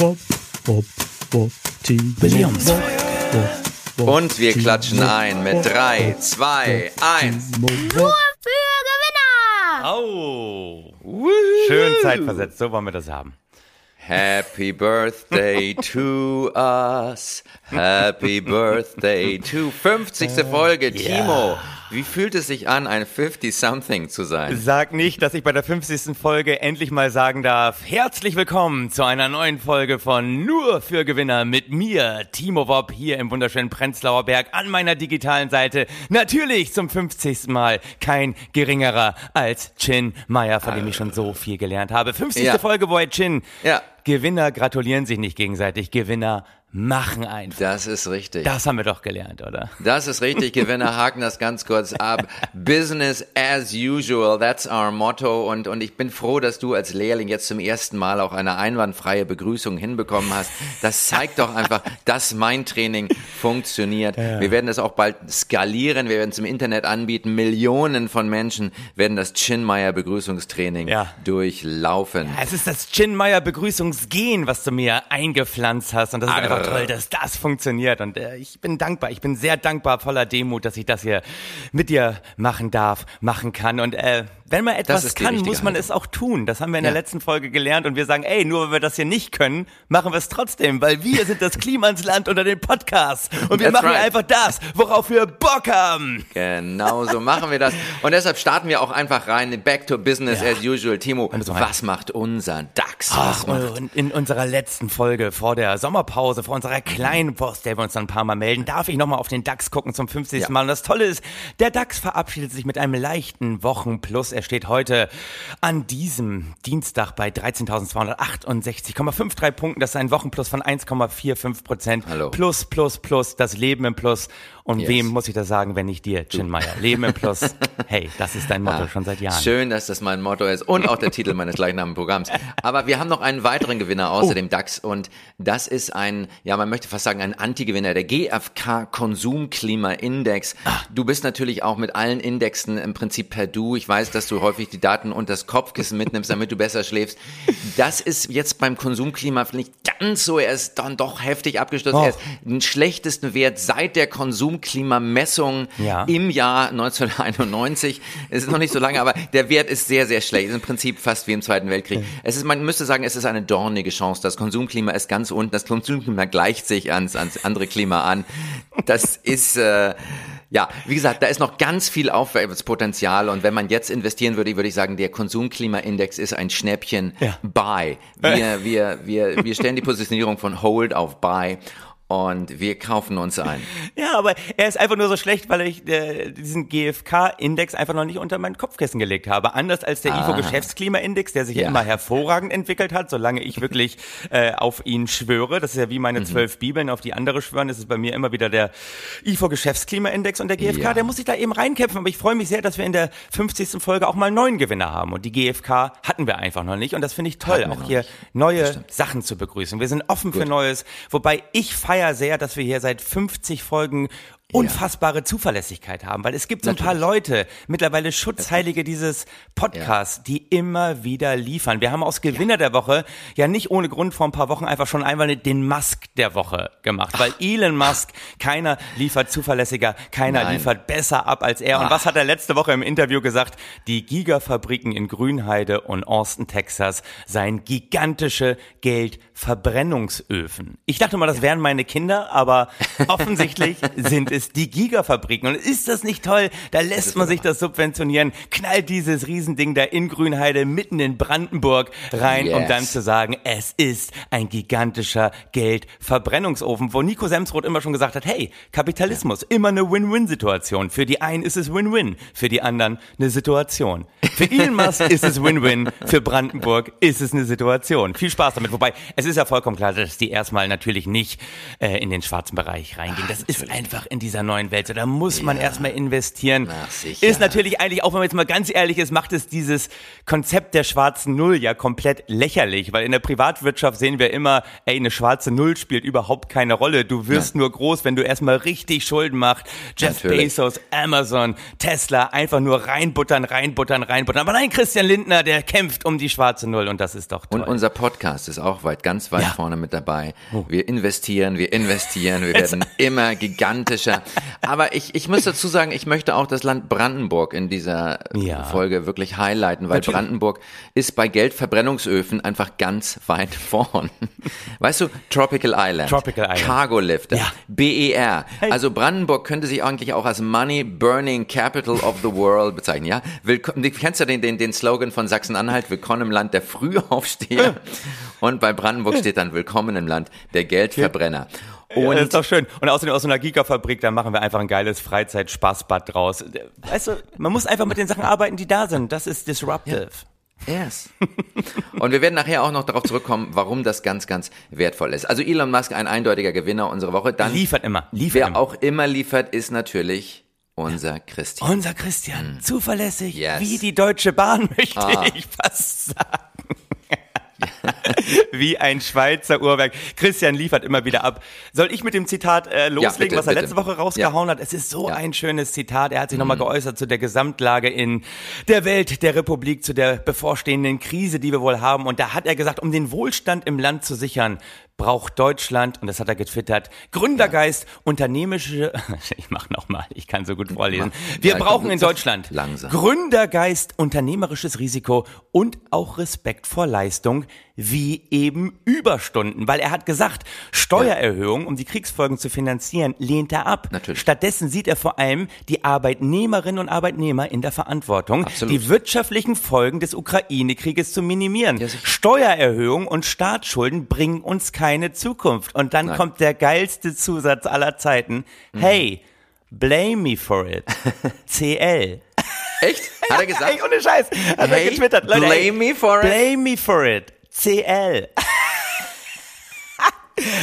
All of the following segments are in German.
Wop, wop, wop, Team. Williams. Und wir klatschen ein mit 3, 2, 1. Nur für Gewinner! Oh. Schön zeitversetzt, so wollen wir das haben. Happy Birthday to us. Happy Birthday to 50. Folge. Timo, wie fühlt es sich an, ein 50-something zu sein? Sag nicht, dass ich bei der 50. Folge endlich mal sagen darf, herzlich willkommen zu einer neuen Folge von Nur für Gewinner mit mir, Timo Wob, hier im wunderschönen Prenzlauer Berg an meiner digitalen Seite. Natürlich zum 50. Mal kein geringerer als Chin Meyer, von dem ich schon so viel gelernt habe. 50. Ja. Folge, wo Chin. Ja. Gewinner gratulieren sich nicht gegenseitig, Gewinner machen einfach. Das ist richtig. Das haben wir doch gelernt, oder? Das ist richtig. Gewinner haken das ganz kurz ab. Business as usual. That's our motto. Und, und ich bin froh, dass du als Lehrling jetzt zum ersten Mal auch eine einwandfreie Begrüßung hinbekommen hast. Das zeigt doch einfach, dass mein Training funktioniert. Wir werden das auch bald skalieren. Wir werden es im Internet anbieten. Millionen von Menschen werden das Chinmeier Begrüßungstraining Ja. durchlaufen. Es ist das Chinmeier Begrüßungsgen, was du mir eingepflanzt hast. Und das ist einfach toll, dass das funktioniert. Und äh, ich bin dankbar. Ich bin sehr dankbar, voller Demut, dass ich das hier mit dir machen darf, machen kann. Und äh, wenn man etwas kann, muss man Haltung. es auch tun. Das haben wir in Ja. der letzten Folge gelernt. Und wir sagen, ey, nur weil wir das hier nicht können, machen wir es trotzdem. Weil wir sind das Klimansland unter den Podcasts. Und wir That's machen right. einfach das, worauf wir Bock haben. Genau so machen wir das. Und deshalb starten wir auch einfach rein. Back to business Ja. as usual. Timo, rein. was macht unser DAX? Ach, und in unserer letzten Folge vor der Sommerpause, vor unserer kleinen Post, der wir uns dann ein paar Mal melden, darf ich nochmal auf den DAX gucken zum 50. Ja. Mal. Und das Tolle ist, der DAX verabschiedet sich mit einem leichten Wochenplus. Er steht heute an diesem Dienstag bei 13.268,53 Punkten. Das ist ein Wochenplus von 1,45 Prozent. Hallo. Plus, plus, plus, das Leben im Plus. Und Yes. wem muss ich das sagen, wenn nicht dir, Chin Meyer? Leben im Plus. Hey, das ist dein Motto schon seit Jahren. Ah, Schön, dass das mein Motto ist und auch der Titel meines gleichnamigen Programms. Aber wir haben noch einen weiteren Gewinner außer Oh. dem DAX und das ist ein, ja, man möchte fast sagen, ein Anti-Gewinner, der GfK Konsumklima-Index. Ah. Du bist natürlich auch mit allen Indexen im Prinzip per Du. Ich weiß, dass du häufig die Daten und das Kopfkissen mitnimmst, damit du besser schläfst. Das ist jetzt beim Konsumklima nicht ganz so. Er ist dann doch heftig abgestürzt. Oh. Er ist den schlechtesten Wert seit der Konsumklimamessung Ja. im Jahr 1991. Es ist noch nicht so lange, aber der Wert ist sehr, sehr schlecht. Ist im Prinzip fast wie im Zweiten Weltkrieg. Es ist, man müsste sagen, es ist eine dornige Chance. Das Konsumklima ist ganz unten. Das Konsumklima gleicht sich ans, ans andere Klima an. Das ist, äh, ja, wie gesagt, da ist noch ganz viel Aufwärtspotenzial und wenn man jetzt investieren würde, würde ich sagen, der Konsumklimaindex ist ein Schnäppchen Ja. Buy. Wir, wir, wir, wir stellen die Positionierung von Hold auf Buy und wir kaufen uns ein. Ja, aber er ist einfach nur so schlecht, weil ich äh, diesen GfK-Index einfach noch nicht unter mein Kopfkissen gelegt habe. Anders als der IFO-Geschäftsklimaindex, der sich Ja. immer hervorragend entwickelt hat, solange ich wirklich äh, auf ihn schwöre. Das ist ja wie Mhm. meine zwölf Bibeln, auf die andere schwören. Das ist bei mir immer wieder der IFO-Geschäftsklimaindex und der GfK, Ja. der muss sich da eben reinkämpfen. Aber ich freue mich sehr, dass wir in der 50. Folge auch mal einen neuen Gewinner haben. Und die GfK hatten wir einfach noch nicht. Und das finde ich toll, auch hier nicht. neue Sachen zu begrüßen. Wir sind offen für Neues. Wobei ich feiere sehr, dass wir hier seit 50 Folgen unfassbare Zuverlässigkeit haben, weil es gibt so ein paar Leute, mittlerweile Schutzheilige dieses Podcasts, die immer wieder liefern. Wir haben aus Gewinner der Woche ja nicht ohne Grund vor ein paar Wochen einfach schon einmal den Musk der Woche gemacht, weil Elon Musk, keiner liefert zuverlässiger, keiner Nein. liefert besser ab als er. Und was hat er letzte Woche im Interview gesagt? Die Gigafabriken in Grünheide und Austin, Texas seien gigantische Geldverbrennungsöfen. Ich dachte mal, das wären meine Kinder, aber offensichtlich sind es die Gigafabriken. Und ist das nicht toll? Da lässt man sich das subventionieren, knallt dieses Riesending da in Grünheide mitten in Brandenburg rein, um Yes. dann zu sagen, es ist ein gigantischer Geldverbrennungsofen, wo Nico Semsroth immer schon gesagt hat, hey, Kapitalismus, immer eine Win-Win-Situation. Für die einen ist es Win-Win, für die anderen eine Situation. Für Elon Musk ist es Win-Win, für Brandenburg ist es eine Situation. Viel Spaß damit. Wobei, es ist ja vollkommen klar, dass die erstmal natürlich nicht äh, in den schwarzen Bereich reingehen. Das ist einfach in dieser neuen Welt. So, da muss man Ja. erstmal investieren. Na. Ist natürlich eigentlich, auch wenn man jetzt mal ganz ehrlich ist, macht es dieses Konzept der schwarzen Null ja komplett lächerlich, weil in der Privatwirtschaft sehen wir immer, ey, eine schwarze Null spielt überhaupt keine Rolle. Du wirst nur groß, wenn du erstmal richtig Schulden machst. Jeff Natürlich. Bezos, Amazon, Tesla, einfach nur reinbuttern, reinbuttern, reinbuttern. Aber nein, Christian Lindner, der kämpft um die schwarze Null und das ist doch toll. Und unser Podcast ist auch weit, ganz weit Ja. vorne mit dabei. Wir investieren, wir investieren, wir werden immer gigantischer. Aber ich, ich muss dazu sagen, ich möchte auch das Land Brandenburg in dieser Ja. Folge wirklich highlighten, weil Natürlich. Brandenburg ist bei Geldverbrennungsöfen einfach ganz weit vorn. Weißt du, Tropical Island, Tropical Island. Cargo Lifter, Ja. BER. Hey. Also Brandenburg könnte sich eigentlich auch als Money Burning Capital of the World bezeichnen, ja? Willkommen, du kennst ja den, den, den Slogan von Sachsen-Anhalt, willkommen im Land der Frühaufsteher. Und bei Brandenburg steht dann willkommen im Land der Geldverbrenner. Und Und das ist doch schön. Und außerdem aus so einer Gigafabrik, da machen wir einfach ein geiles Freizeit-Spaßbad draus. Weißt du, man muss einfach mit den Sachen arbeiten, die da sind. Das ist disruptive. Yes. Und wir werden nachher auch noch darauf zurückkommen, warum das ganz, ganz wertvoll ist. Also Elon Musk, ein eindeutiger Gewinner unserer Woche. Dann, Liefert immer. Liefert wer immer. auch immer liefert, ist natürlich unser Christian. Unser Christian, zuverlässig Yes. wie die Deutsche Bahn, möchte Ah. ich fast sagen. wie ein Schweizer Uhrwerk. Christian liefert immer wieder ab. Soll ich mit dem Zitat äh, loslegen, bitte, was er bitte. letzte Woche rausgehauen hat? Es ist so Ja. Mhm. ein schönes Zitat. Er hat sich nochmal geäußert zu der Gesamtlage in der Welt, der Republik, zu der bevorstehenden Krise, die wir wohl haben. Und da hat er gesagt, um den Wohlstand im Land zu sichern, braucht Deutschland, und das hat er getwittert, Gründergeist, unternehmerische, ich mach nochmal, ich kann so gut vorlesen. Wir Ja, brauchen in Deutschland langsam. Gründergeist, unternehmerisches Risiko und auch Respekt vor Leistung, wie eben Überstunden. Weil er hat gesagt, Steuererhöhung, um die Kriegsfolgen zu finanzieren, lehnt er ab. Natürlich. Stattdessen sieht er vor allem die Arbeitnehmerinnen und Arbeitnehmer in der Verantwortung, Absolut. die wirtschaftlichen Folgen des Ukraine-Krieges zu minimieren. Ja, sicher. Steuererhöhung und Staatsschulden bringen uns keine Zukunft. Und dann Nein. kommt der geilste Zusatz aller Zeiten. Hey, blame me for it. CL. Echt? Hat er gesagt? Ey, ohne Scheiß. Hat Hey, er getwittert. Leute, blame ey, me for it? Blame me for it. CL.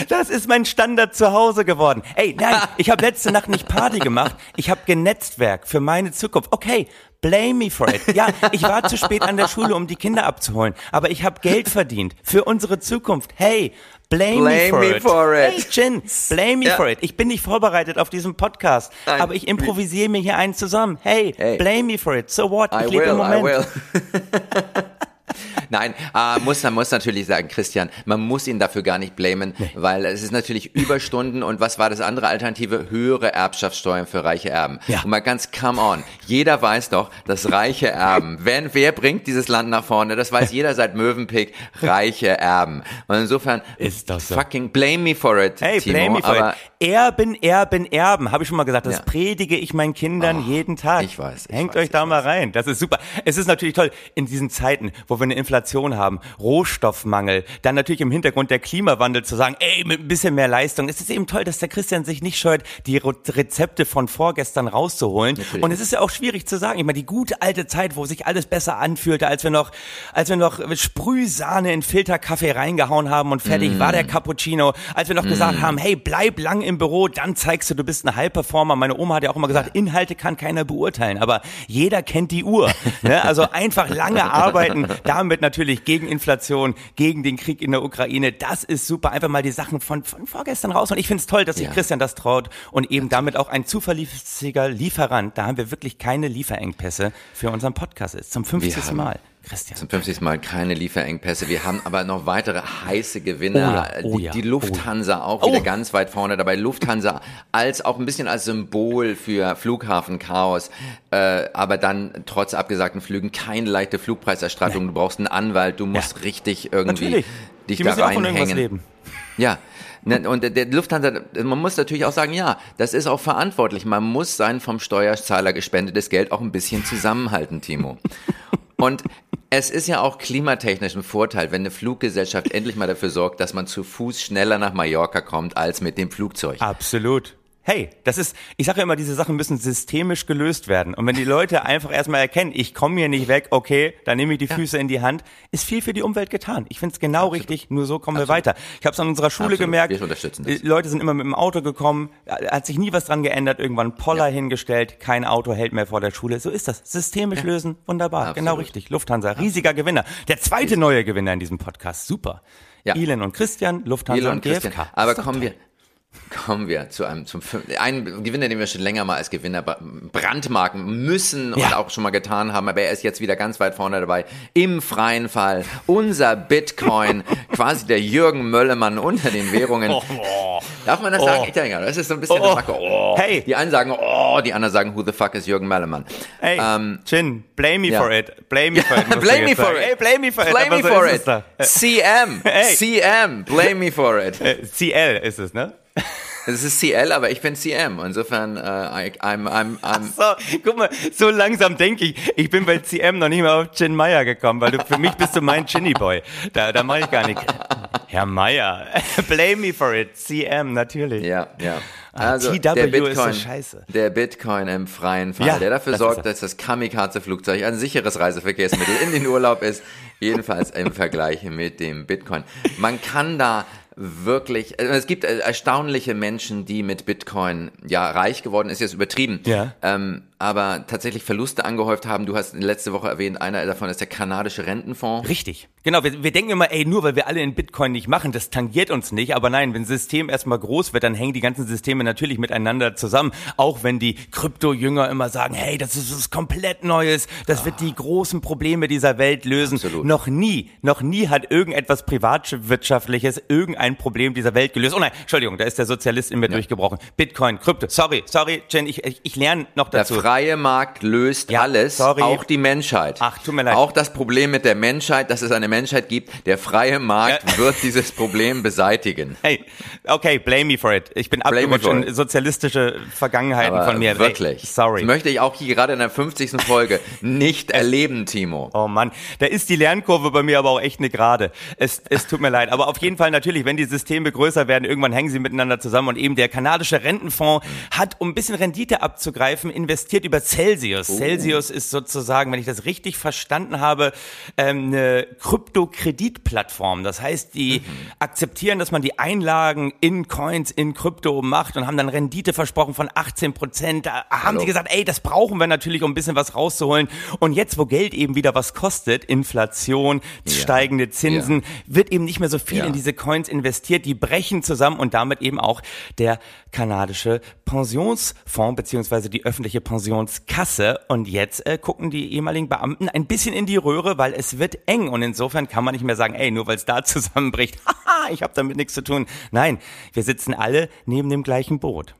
Das ist mein Standard zu Hause geworden. Ey, nein, ich habe letzte Nacht nicht Party gemacht. Ich habe Genetztwerk für meine Zukunft. Okay, blame me for it. Ja, ich war zu spät an der Schule, um die Kinder abzuholen. Aber ich habe Geld verdient für unsere Zukunft. Hey, blame, Blame me for me it. for it. Hey, Chin, blame me Ja. for it. Ich bin nicht vorbereitet auf diesen Podcast. Nein. Aber ich improvisiere mir hier einen zusammen. Hey, Hey. blame me for it. So what? Ich I lebe will, im I Moment. will. Nein, äh, muss, man muss natürlich sagen, Christian, man muss ihn dafür gar nicht blamen, weil es ist natürlich Überstunden und was war das andere Alternative? Höhere Erbschaftssteuern für reiche Erben. Ja. Und mal ganz come on, jeder weiß doch, dass reiche Erben, wenn, wer bringt dieses Land nach vorne? Das weiß jeder seit Mövenpick, reiche Erben. Und insofern, Ist das so. fucking blame me for it, Hey, Timo, blame me for aber it. Erben, Erben, Erben. Habe ich schon mal gesagt. Das Ja. predige ich meinen Kindern Oh, jeden Tag. ich weiß, ich Hängt weiß, euch da ich mal weiß. rein. Das ist super. Es ist natürlich toll, in diesen Zeiten, wo wir eine Inflation haben, Rohstoffmangel, dann natürlich im Hintergrund der Klimawandel zu sagen, ey, mit ein bisschen mehr Leistung. Es ist eben toll, dass der Christian sich nicht scheut, die Re- Rezepte von vorgestern rauszuholen. Natürlich. Und es ist ja auch schwierig zu sagen. Ich meine, die gute alte Zeit, wo sich alles besser anfühlte, als wir noch, als wir noch Sprühsahne in Filterkaffee reingehauen haben und fertig war der Mm. Cappuccino. Als wir noch gesagt haben, hey, bleib lang im Büro, dann zeigst du, du bist ein High-Performer. Meine Oma hat ja auch immer gesagt, Inhalte kann keiner beurteilen, aber jeder kennt die Uhr. ne? Also einfach lange arbeiten, damit natürlich gegen Inflation, gegen den Krieg in der Ukraine. Das ist super. Einfach mal die Sachen von, von vorgestern raus. Und ich finde es toll, dass sich Ja. Christian das traut und eben damit auch ein zuverlässiger Lieferant. Da haben wir wirklich keine Lieferengpässe für unseren Podcast ist. Zum 50. haben- Mal. Christian. Zum 50. Mal keine Lieferengpässe. Wir haben aber noch weitere heiße Gewinner. Oh ja, oh die, ja, die Lufthansa auch Oh. wieder ganz weit vorne dabei. Lufthansa als auch ein bisschen als Symbol für Flughafenchaos. Äh, aber dann trotz abgesagten Flügen keine leichte Flugpreiserstattung. Du brauchst einen Anwalt. Du musst richtig irgendwie Natürlich. dich Die da auch reinhängen. leben. Ja. Ne, Und der Lufthansa, man muss natürlich auch sagen, ja, das ist auch verantwortlich. Man muss sein vom Steuerzahler gespendetes Geld auch ein bisschen zusammenhalten, Timo. Und es ist ja auch klimatechnisch ein Vorteil, wenn eine Fluggesellschaft endlich mal dafür sorgt, dass man zu Fuß schneller nach Mallorca kommt als mit dem Flugzeug. Absolut. Hey, das ist, ich sage ja immer, diese Sachen müssen systemisch gelöst werden. Und wenn die Leute einfach erstmal erkennen, ich komme hier nicht weg, okay, dann nehme ich die Füße in die Hand, ist viel für die Umwelt getan. Ich finde es genau Absolut. richtig, nur so kommen Absolut. wir weiter. Ich habe es an unserer Schule Absolut. gemerkt, Wir unterstützen das. die Leute sind immer mit dem Auto gekommen, hat sich nie was dran geändert, irgendwann Poller hingestellt, kein Auto hält mehr vor der Schule. So ist das. Systemisch lösen, wunderbar, genau richtig. Lufthansa, riesiger Gewinner. Der zweite neue Gewinner in diesem Podcast, super. Ja. Elon und Christian, Lufthansa Elon und und Christian. GfK. Aber kommen toll. wir, kommen wir zu einem, zum einen Gewinner, den wir schon länger mal als Gewinner bra- brandmarken müssen und Ja. auch schon mal getan haben, aber er ist jetzt wieder ganz weit vorne dabei. Im freien Fall. Unser Bitcoin, quasi der Jürgen Möllemann unter den Währungen. Darf man das sagen? Ich denke, das ist so ein bisschen Oh. Macke. Oh. Hey. Die einen sagen, oh, die anderen sagen, who the fuck is Jürgen Möllemann? Hey, Ähm, Chin, blame me ja. for it. Blame me for it. blame me for sagen. it. Hey, blame me for it. Blame me so for it. CM. Hey. CM. Blame me for it. Äh, CL ist es, ne? Es ist CL, aber ich bin CM. Insofern, äh, I, I'm, I'm, I'm, So, guck mal, so langsam denke ich, ich bin bei CM noch nicht mal auf Chin Meyer gekommen, weil du für mich bist du mein Chinny Boy. Da, da mache ich gar nicht. Herr Meyer, blame me for it. CM, natürlich. Ja, ja. Ah, Also TW der ist Bitcoin, so scheiße. der Bitcoin im freien Fall, Ja, der dafür das sorgt, ist dass das Kamikaze-Flugzeug ein sicheres Reiseverkehrsmittel in den Urlaub ist, jedenfalls im Vergleich mit dem Bitcoin. Man kann da wirklich, also es gibt äh, erstaunliche Menschen, die mit Bitcoin ja reich geworden ist jetzt übertrieben, Ja. ähm, aber tatsächlich Verluste angehäuft haben. Du hast letzte Woche erwähnt, einer davon ist der kanadische Rentenfonds. Richtig. Genau, wir, wir denken immer, ey, nur weil wir alle in Bitcoin nicht machen, das tangiert uns nicht. Aber nein, wenn ein System erstmal groß wird, dann hängen die ganzen Systeme natürlich miteinander zusammen. Auch wenn die Krypto-Jünger immer sagen, hey, das ist was komplett Neues, das wird die großen Probleme dieser Welt lösen. Absolut. Noch nie, noch nie hat irgendetwas Privatwirtschaftliches irgendein Problem dieser Welt gelöst. Oh nein, Entschuldigung, da ist der Sozialist in mir durchgebrochen. Bitcoin, Krypto, sorry, sorry, Jen, ich, ich, ich lerne noch dazu. Freie Markt löst Ja, alles, sorry. auch die Menschheit. Ach, tut mir leid. Auch das Problem mit der Menschheit, dass es eine Menschheit gibt. Der freie Markt Ja. wird dieses Problem beseitigen. Hey, okay, blame me for it. Ich bin abgerutscht in sozialistische Vergangenheiten von mir. Wirklich. Ey, sorry. Das möchte ich auch hier gerade in der 50. Folge nicht erleben, Timo. Oh Mann, da ist die Lernkurve bei mir aber auch echt eine gerade. Es, es tut mir leid. Aber auf jeden Fall natürlich, wenn die Systeme größer werden, irgendwann hängen sie miteinander zusammen. Und eben der kanadische Rentenfonds hat, um ein bisschen Rendite abzugreifen, investiert über Celsius. Oh. Celsius ist sozusagen, wenn ich das richtig verstanden habe, ähm, eine Krypto-Kreditplattform. Das heißt, die akzeptieren, dass man die Einlagen in Coins, in Krypto macht und haben dann Rendite versprochen von 18 Prozent. Da haben Hallo. sie gesagt, ey, das brauchen wir natürlich, um ein bisschen was rauszuholen. Und jetzt, wo Geld eben wieder was kostet, Inflation, steigende Zinsen, wird eben nicht mehr so viel Ja. in diese Coins investiert. Die brechen zusammen und damit eben auch der kanadische Pensionsfonds beziehungsweise die öffentliche Pensionskasse. Und jetzt äh, gucken die ehemaligen Beamten ein bisschen in die Röhre, weil es wird eng. Und insofern kann man nicht mehr sagen, ey, nur weil es da zusammenbricht, haha, ich habe damit nichts zu tun. Nein, wir sitzen alle neben dem gleichen Boot.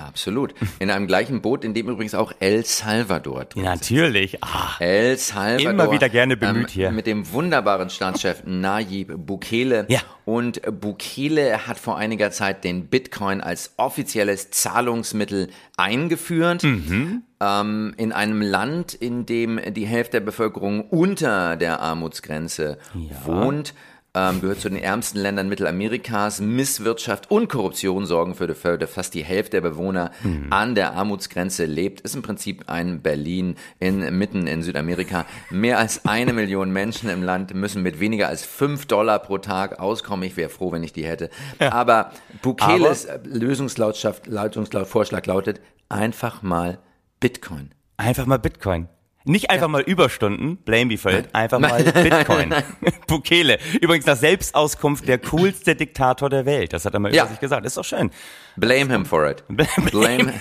Absolut. In einem gleichen Boot, in dem übrigens auch El Salvador drin Ja, natürlich. Ah, El Salvador. Immer wieder gerne bemüht ähm, hier. Mit dem wunderbaren Staatschef Nayib Bukele. Ja. Und Bukele hat vor einiger Zeit den Bitcoin als offizielles Zahlungsmittel eingeführt. Mhm. Ähm, in einem Land, in dem die Hälfte der Bevölkerung unter der Armutsgrenze wohnt. Ähm, gehört zu den ärmsten Ländern Mittelamerikas. Misswirtschaft und Korruption sorgen für, für fast die Hälfte der Bewohner Mhm. an der Armutsgrenze lebt. Ist im Prinzip ein Berlin in, mitten in Südamerika. Mehr als eine Million Menschen im Land müssen mit weniger als fünf Dollar pro Tag auskommen. Ich wäre froh, wenn ich die hätte. Aber Bukeles Lösungsvorschlag lautet einfach mal Bitcoin. einfach mal Bitcoin. Nicht einfach mal Überstunden, blame it, einfach mal Bitcoin. Bukele. Übrigens nach Selbstauskunft der coolste Diktator der Welt. Das hat er mal Ja. über sich gesagt. Ist doch schön. Blame him for it. Blame.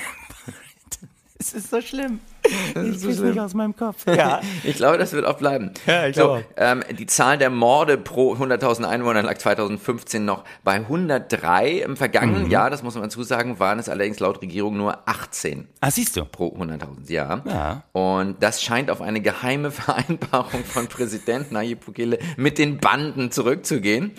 Es ist so schlimm. Ich krieg's nicht aus meinem Kopf. Ja. Ich glaube, das wird auch bleiben. Ja, ich so, glaube ähm, die Zahl der Morde pro 100.000 Einwohner lag 2015 noch bei 103. Im vergangenen Mhm. Jahr, das muss man zusagen, waren es allerdings laut Regierung nur 18 Ah, siehst du. pro 100.000 Jahr. Ja. Und das scheint auf eine geheime Vereinbarung von Präsident Nayib Bukele mit den Banden zurückzugehen.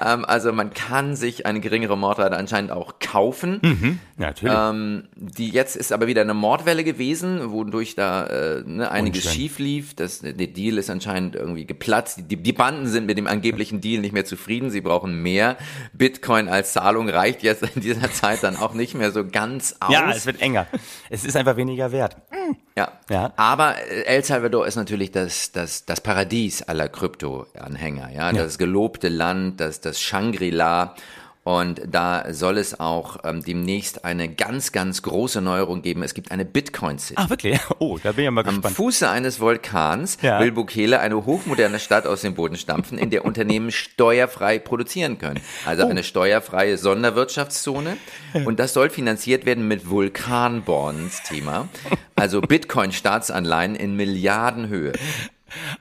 Ähm, also man kann sich eine geringere Mordrate anscheinend auch kaufen. Mhm, natürlich. Ähm, die jetzt ist aber wieder eine Mordwelle gewesen, wodurch da äh, ne, einiges Unschön. schief lief. Das, der Deal ist anscheinend irgendwie geplatzt. Die, die Banden sind mit dem angeblichen Deal nicht mehr zufrieden. Sie brauchen mehr. Bitcoin als Zahlung reicht jetzt in dieser Zeit dann auch nicht mehr so ganz aus. Ja, es wird enger. Es ist einfach weniger wert. Ja. Ja. Aber äh, El Salvador ist natürlich das, das, das Paradies aller Krypto-Anhänger, ja? Das gelobte Land, das, das Shangri-La. Und da soll es auch ähm, demnächst eine ganz, ganz große Neuerung geben. Es gibt eine Bitcoin-City. Ah, wirklich? Oh, da bin ich ja mal Am gespannt. Fuße eines Vulkans Ja. will Bukele eine hochmoderne Stadt aus dem Boden stampfen, in der Unternehmen steuerfrei produzieren können. Oh. Also eine steuerfreie Sonderwirtschaftszone. Und das soll finanziert werden mit Vulkanbonds, Thema. Also Bitcoin-Staatsanleihen in Milliardenhöhe.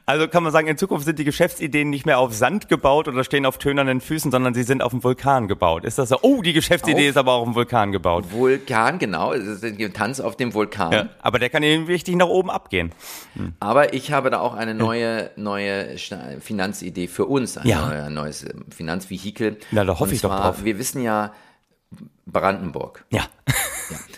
Also kann man sagen, in Zukunft sind die Geschäftsideen nicht mehr auf Sand gebaut oder stehen auf tönernen Füßen, sondern sie sind auf dem Vulkan gebaut. Ist das so? Oh, die Geschäftsidee Auf- ist aber auf dem Vulkan gebaut. Vulkan, genau, es ist ein Tanz auf dem Vulkan. Ja, aber der kann eben richtig nach oben abgehen. Aber ich habe da auch eine neue, neue Finanzidee für uns, ein Ja. neuer- neues ähm, Finanzvehikel. Na, da hoffe Und ich doch zwar, drauf. Wir wissen ja, Brandenburg. Ja.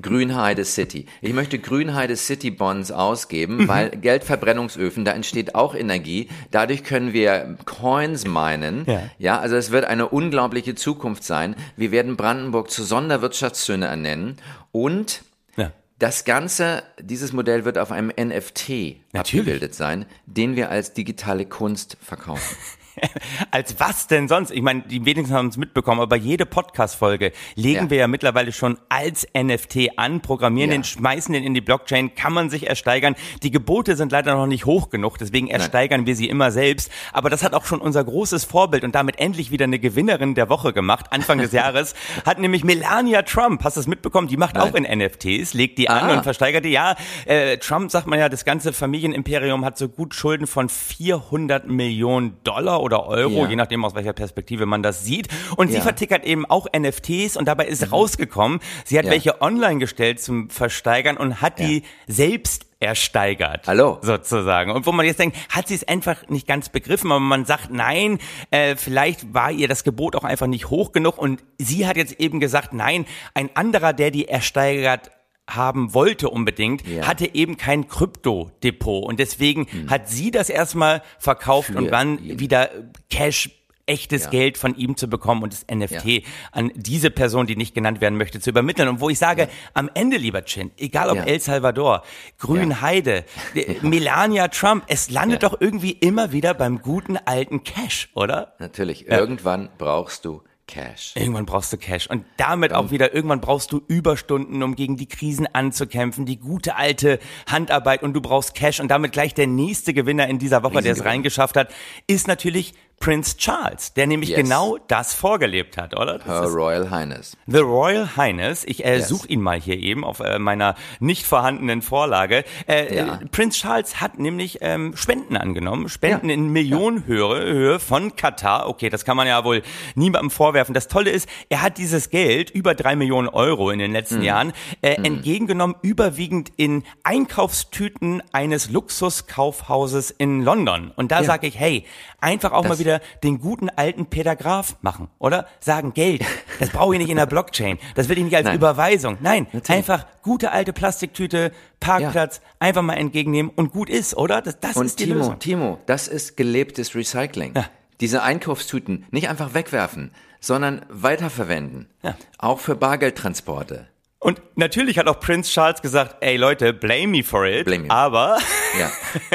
Grünheide City. Ich möchte Grünheide City Bonds Mhm. ausgeben, weil Geldverbrennungsöfen, da entsteht auch Energie. Dadurch können wir Coins meinen. Ja. ja, also es wird eine unglaubliche Zukunft sein. Wir werden Brandenburg zur Sonderwirtschaftszone ernennen und ja. das Ganze, dieses Modell wird auf einem NFT Natürlich. abgebildet sein, den wir als digitale Kunst verkaufen. Als was denn sonst? Ich meine, die wenigsten haben es mitbekommen, aber jede Podcast-Folge legen Ja. wir ja mittlerweile schon als NFT an, programmieren Ja. den, schmeißen den in die Blockchain, kann man sich ersteigern. Die Gebote sind leider noch nicht hoch genug, deswegen ersteigern wir sie immer selbst. Aber das hat auch schon unser großes Vorbild und damit endlich wieder eine Gewinnerin der Woche gemacht. Anfang des Jahres hat nämlich Melania Trump, hast du es mitbekommen, die macht Nein. auch in NFTs, legt die an Ah. und versteigert die. Ja, äh, Trump sagt man ja, das ganze Familienimperium hat so gut Schulden von 400 Millionen Dollar oder Euro, Ja. je nachdem aus welcher Perspektive man das sieht. Und sie Ja. vertickert eben auch NFTs und dabei ist rausgekommen, sie hat Ja. welche online gestellt zum Versteigern und hat die selbst ersteigert. Hallo. Sozusagen. Und wo man jetzt denkt, hat sie es einfach nicht ganz begriffen, aber man sagt, nein, äh, vielleicht war ihr das Gebot auch einfach nicht hoch genug und sie hat jetzt eben gesagt, nein, ein anderer, der die ersteigert haben wollte unbedingt, Ja. hatte eben kein Kryptodepot und deswegen hat sie das erstmal verkauft Für und dann ihn. wieder Cash echtes Ja. Geld von ihm zu bekommen und das NFT an diese Person, die nicht genannt werden möchte, zu übermitteln. Und wo ich sage, am Ende, lieber Chin, egal ob Ja. El Salvador, Grünheide, äh, Melania Trump, es landet Ja. doch irgendwie immer wieder beim guten alten Cash, oder? Natürlich, irgendwann brauchst du Cash. Irgendwann brauchst du Cash. Und damit auch wieder, irgendwann brauchst du Überstunden, um gegen die Krisen anzukämpfen, die gute alte Handarbeit und du brauchst Cash. Und damit gleich der nächste Gewinner in dieser Woche, der es reingeschafft hat, ist natürlich Prince Charles, der nämlich Yes. genau das vorgelebt hat, oder? Das Her Royal Highness. The Royal Highness. Ich äh, Yes. suche ihn mal hier eben auf äh, meiner nicht vorhandenen Vorlage. Äh, Ja. Prince Charles hat nämlich ähm, Spenden angenommen, Spenden Ja. in Millionenhöhe Höhe von Katar. Okay, das kann man ja wohl niemandem vorwerfen. Das Tolle ist, er hat dieses Geld, über drei Millionen Euro in den letzten Hm. Jahren, äh, entgegengenommen, überwiegend in Einkaufstüten eines Luxuskaufhauses in London. Und da Ja. sage ich, hey, einfach auch mal Das- wieder den guten alten Peter Graf machen, oder? Sagen, Geld, das brauche ich nicht in der Blockchain. Das will ich nicht als Nein. Überweisung. Nein, Natürlich. einfach gute alte Plastiktüte, Parkplatz, einfach mal entgegennehmen und gut ist, oder? Das, das Und ist die Timo, Lösung. Timo, das ist gelebtes Recycling. Ja. Diese Einkaufstüten nicht einfach wegwerfen, sondern weiterverwenden. Ja. Auch für Bargeldtransporte. Und natürlich hat auch Prince Charles gesagt, ey Leute, blame me for it. Blame me. Aber, Ja.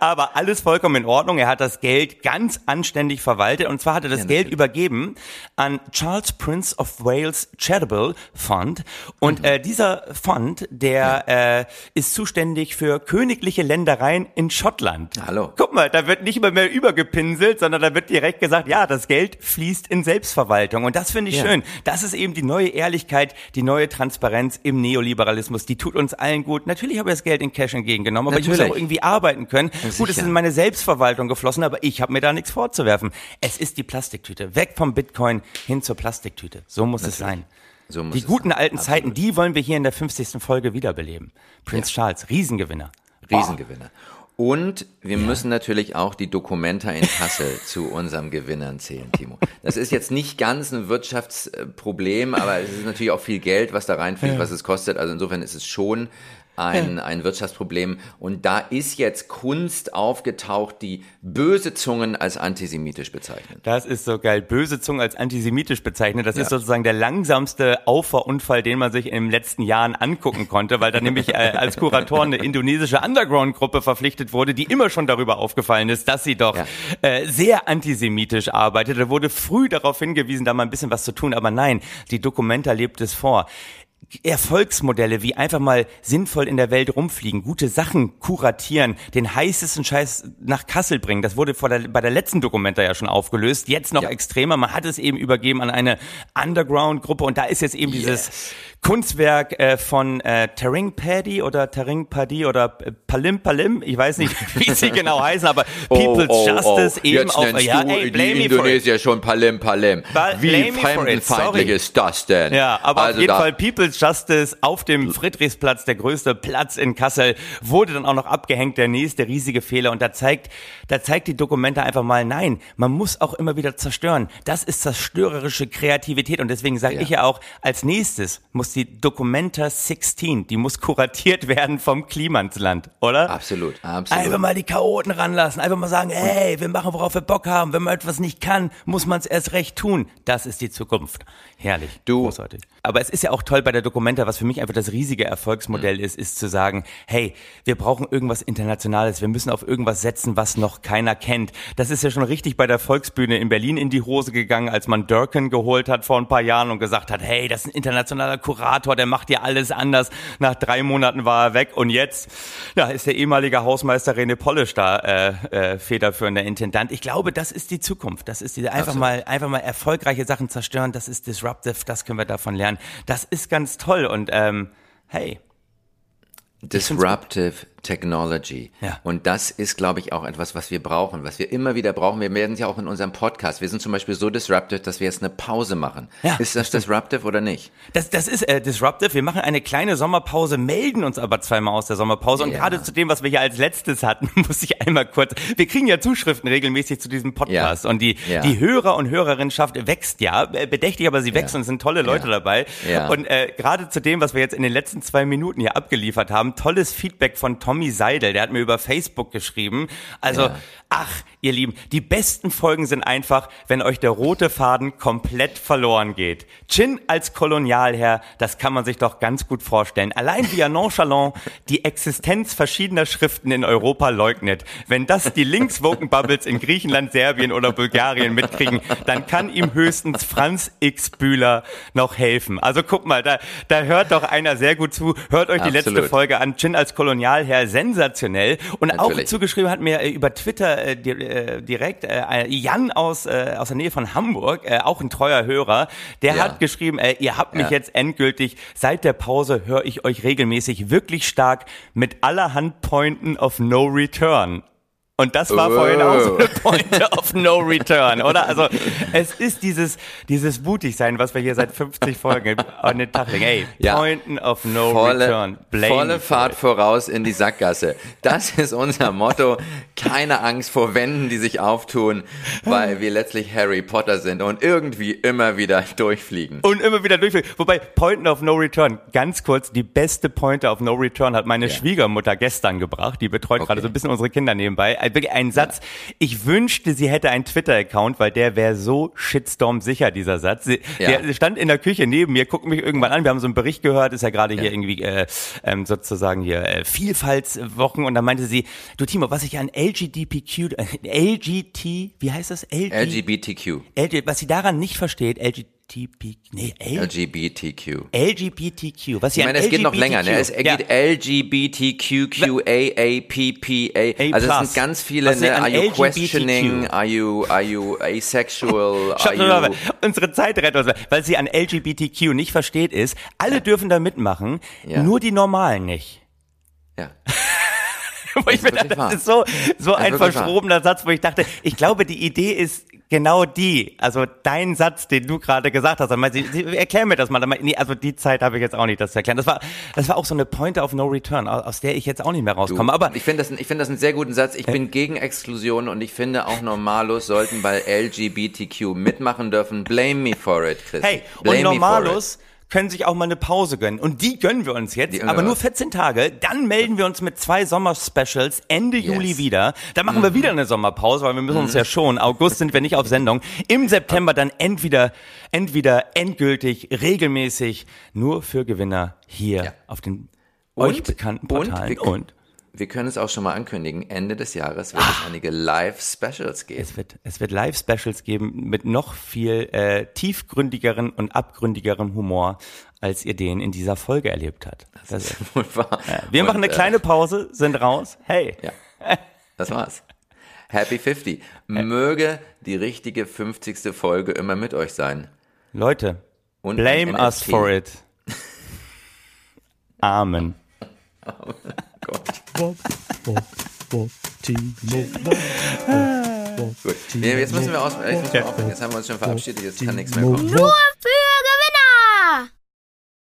aber alles vollkommen in Ordnung. Er hat das Geld ganz anständig verwaltet. Und zwar hat er das Ja, Geld natürlich. übergeben an Charles Prince of Wales Charitable Fund. Und Mhm. äh, dieser Fund, der äh, ist zuständig für königliche Ländereien in Schottland. Hallo. Guck mal, da wird nicht immer mehr übergepinselt, sondern da wird direkt gesagt, ja, das Geld fließt in Selbstverwaltung. Und das finde ich Ja. schön. Das ist eben die neue Ehrlichkeit, die neue Transparenz im Neoliberalismus. Die tut uns allen gut. Natürlich habe ich das Geld in Cash entgegengenommen, aber ich muss Natürlich. auch irgendwie arbeiten können. Gut, es ist in meine Selbstverwaltung geflossen, aber ich habe mir da nichts vorzuwerfen. Es ist die Plastiktüte. Weg vom Bitcoin hin zur Plastiktüte. So muss es sein. So muss die guten sein. alten Absolut. Zeiten, die wollen wir hier in der 50. Folge wiederbeleben. Prince Charles, Riesengewinner. Riesengewinner. Und wir müssen natürlich auch die Dokumenta in Kassel zu unserem Gewinnern zählen, Timo. Das ist jetzt nicht ganz ein Wirtschaftsproblem, aber es ist natürlich auch viel Geld, was da reinfliegt, was es kostet. Also insofern ist es schon ein, ein Wirtschaftsproblem. Und da ist jetzt Kunst aufgetaucht, die böse Zungen als antisemitisch bezeichnet. Das ist so geil. Böse Zungen als antisemitisch bezeichnet. Das ja. ist sozusagen der langsamste Auffahrunfall, den man sich in den letzten Jahren angucken konnte, weil da nämlich äh, als Kuratoren eine indonesische Underground-Gruppe verpflichtet wurde, die immer schon darüber aufgefallen ist, dass sie doch ja. äh, sehr antisemitisch arbeitet. Da wurde früh darauf hingewiesen, da mal ein bisschen was zu tun. Aber nein, die Dokumenta lebt es vor. Erfolgsmodelle wie einfach mal sinnvoll in der Welt rumfliegen, gute Sachen kuratieren, den heißesten Scheiß nach Kassel bringen. Das wurde vor der, bei der letzten Dokumenta ja schon aufgelöst. Jetzt noch ja. extremer. Man hat es eben übergeben an eine Underground-Gruppe und da ist jetzt eben yes. dieses Kunstwerk äh, von äh, Taring Paddy oder Taring Paddy oder äh, Palim Palim, ich weiß nicht, wie sie genau heißen, aber oh, People's oh, oh, Justice oh. eben Jetzt auf ja, du ey, die Indonesier schon Palim Palim. Ba wie fremdenfeindlich ist das denn? Ja, aber also auf jeden Fall People's Justice auf dem Friedrichsplatz, der größte Platz in Kassel, wurde dann auch noch abgehängt, der nächste riesige Fehler und da zeigt, da zeigt die Dokumente einfach mal, nein, man muss auch immer wieder zerstören. Das ist zerstörerische Kreativität und deswegen sage ja. ich ja auch, als nächstes muss die Documenta 16, die muss kuratiert werden vom Klimansland, oder? Absolut, absolut. Einfach mal die Chaoten ranlassen, einfach mal sagen, hey, wir machen, worauf wir Bock haben. Wenn man etwas nicht kann, muss man es erst recht tun. Das ist die Zukunft. Herrlich. Du. Großartig. Aber es ist ja auch toll bei der Documenta, was für mich einfach das riesige Erfolgsmodell mhm. ist, ist zu sagen, hey, wir brauchen irgendwas Internationales, wir müssen auf irgendwas setzen, was noch keiner kennt. Das ist ja schon richtig bei der Volksbühne in Berlin in die Hose gegangen, als man Durkin geholt hat vor ein paar Jahren und gesagt hat, hey, das ist ein internationaler Kurator, der macht ja alles anders. Nach drei Monaten war er weg und jetzt ja, ist der ehemalige Hausmeister René Polisch da äh, äh, federführender Intendant. Ich glaube, das ist die Zukunft. Das ist diese einfach Absolut. mal einfach mal erfolgreiche Sachen zerstören. Das ist disruptive. Das können wir davon lernen. Das ist ganz toll und ähm, hey. Disruptive Technology. Ja. Und das ist, glaube ich, auch etwas, was wir brauchen, was wir immer wieder brauchen. Wir werden es ja auch in unserem Podcast. Wir sind zum Beispiel so disruptive, dass wir jetzt eine Pause machen. Ja. Ist das disruptive oder nicht? Das, das ist äh, disruptive. Wir machen eine kleine Sommerpause, melden uns aber zweimal aus der Sommerpause. Und ja. gerade zu dem, was wir hier als letztes hatten, muss ich einmal kurz. Wir kriegen ja Zuschriften regelmäßig zu diesem Podcast. Und die, die Hörer und Hörerinnenschaft wächst ja. Äh, bedächtig, aber sie wächst und es sind tolle Leute dabei. Und äh, gerade zu dem, was wir jetzt in den letzten zwei Minuten hier abgeliefert haben, tolles Feedback von Tommy Seidel, der hat mir über Facebook geschrieben. Also, ja. ach, ihr Lieben, die besten Folgen sind einfach, wenn euch der rote Faden komplett verloren geht. Chin als Kolonialherr, das kann man sich doch ganz gut vorstellen. Allein wie er nonchalant die Existenz verschiedener Schriften in Europa leugnet. Wenn das die linkswoken Bubbles in Griechenland, Serbien oder Bulgarien mitkriegen, dann kann ihm höchstens Franz X. Bühler noch helfen. Also guck mal, da, da hört doch einer sehr gut zu. Hört euch Absolut. die letzte Folge an. Chin als Kolonialherr, sensationell. Und Natürlich. auch zugeschrieben hat mir äh, über Twitter äh, äh, direkt äh, Jan aus, äh, aus der Nähe von Hamburg, äh, auch ein treuer Hörer, der ja. hat geschrieben, äh, ihr habt mich ja. jetzt endgültig, seit der Pause höre ich euch regelmäßig wirklich stark mit allerhand Pointen of No Return. Und das war oh. vorhin auch so eine Point of No Return, oder? Also es ist dieses dieses Mutigsein, was wir hier seit 50 Folgen an den Tag legen. Ey, ja. Pointen of No volle, Return. Blame volle Fahrt voraus in die Sackgasse. Das ist unser Motto. Keine Angst vor Wänden, die sich auftun, weil wir letztlich Harry Potter sind und irgendwie immer wieder durchfliegen. Und immer wieder durchfliegen. Wobei Pointen of No Return, ganz kurz, die beste Pointe of No Return hat meine ja. Schwiegermutter gestern gebracht. Die betreut okay. gerade so ein bisschen unsere Kinder nebenbei wirklich ein Satz. Ich wünschte, sie hätte einen Twitter-Account, weil der wäre so Shitstorm sicher, dieser Satz. Sie, ja. Der stand in der Küche neben mir, guckt mich irgendwann an. Wir haben so einen Bericht gehört, ist ja gerade ja. hier irgendwie äh, ähm, sozusagen hier äh, Vielfaltswochen und da meinte sie, du Timo, was ich an LGBTQ, äh, LGT, wie heißt das? LG, LGBTQ. LG, was sie daran nicht versteht, LGBTQ LGBTQ, nee, L LGBTQ. LGBTQ. Was ich meine, es geht noch länger, ne? Es ja. geht LGBTQQAAPPA. Also es sind ganz viele, ne? Are you questioning? Are you, are you asexual? Are you Unsere Zeit rettet uns, weil sie an LGBTQ nicht versteht ist, alle dürfen da mitmachen, ja. nur die Normalen nicht. Ja. wo ich mir dachte, das ist so, so ein verschrobener Satz, wo ich dachte, ich glaube, die Idee ist Genau die, also dein Satz, den du gerade gesagt hast, sie, sie, erklär mir das mal. Nee, also die Zeit habe ich jetzt auch nicht, das zu erklären. Das war, das war auch so eine Pointe of No Return, aus der ich jetzt auch nicht mehr rauskomme. Aber ich finde das, ich finde das einen sehr guten Satz. Ich bin gegen Exklusion und ich finde auch Normalos sollten bei LGBTQ mitmachen dürfen. Blame me for it, Chris. Hey, Blame und Normalos können sich auch mal eine Pause gönnen. Und die gönnen wir uns jetzt, aber nur 14 Tage. Dann melden wir uns mit zwei Sommerspecials Ende yes. Juli wieder. Dann machen mhm. wir wieder eine Sommerpause, weil wir müssen mhm. uns ja schon. August sind wir nicht auf Sendung. Im September dann entweder, entweder endgültig, regelmäßig, nur für Gewinner hier ja. auf den euch bekannten Portalen. Und, und wir können es auch schon mal ankündigen, Ende des Jahres wird es einige Live-Specials geben. Es wird, es wird Live-Specials geben mit noch viel äh, tiefgründigeren und abgründigerem Humor, als ihr den in dieser Folge erlebt habt. Das, das ist wohl wahr. Ja, wir und, machen eine kleine Pause, sind raus. Hey. Ja, das war's. Happy 50. Möge die richtige 50. Folge immer mit euch sein. Leute, und blame us for it. Amen. Oh Gott. Bob, Bob, Bob, Timo, Bob, Gut. Nee, jetzt müssen wir aus. Jetzt, müssen wir aufhören. jetzt haben wir uns schon verabschiedet, jetzt kann nichts mehr kommen. Nur für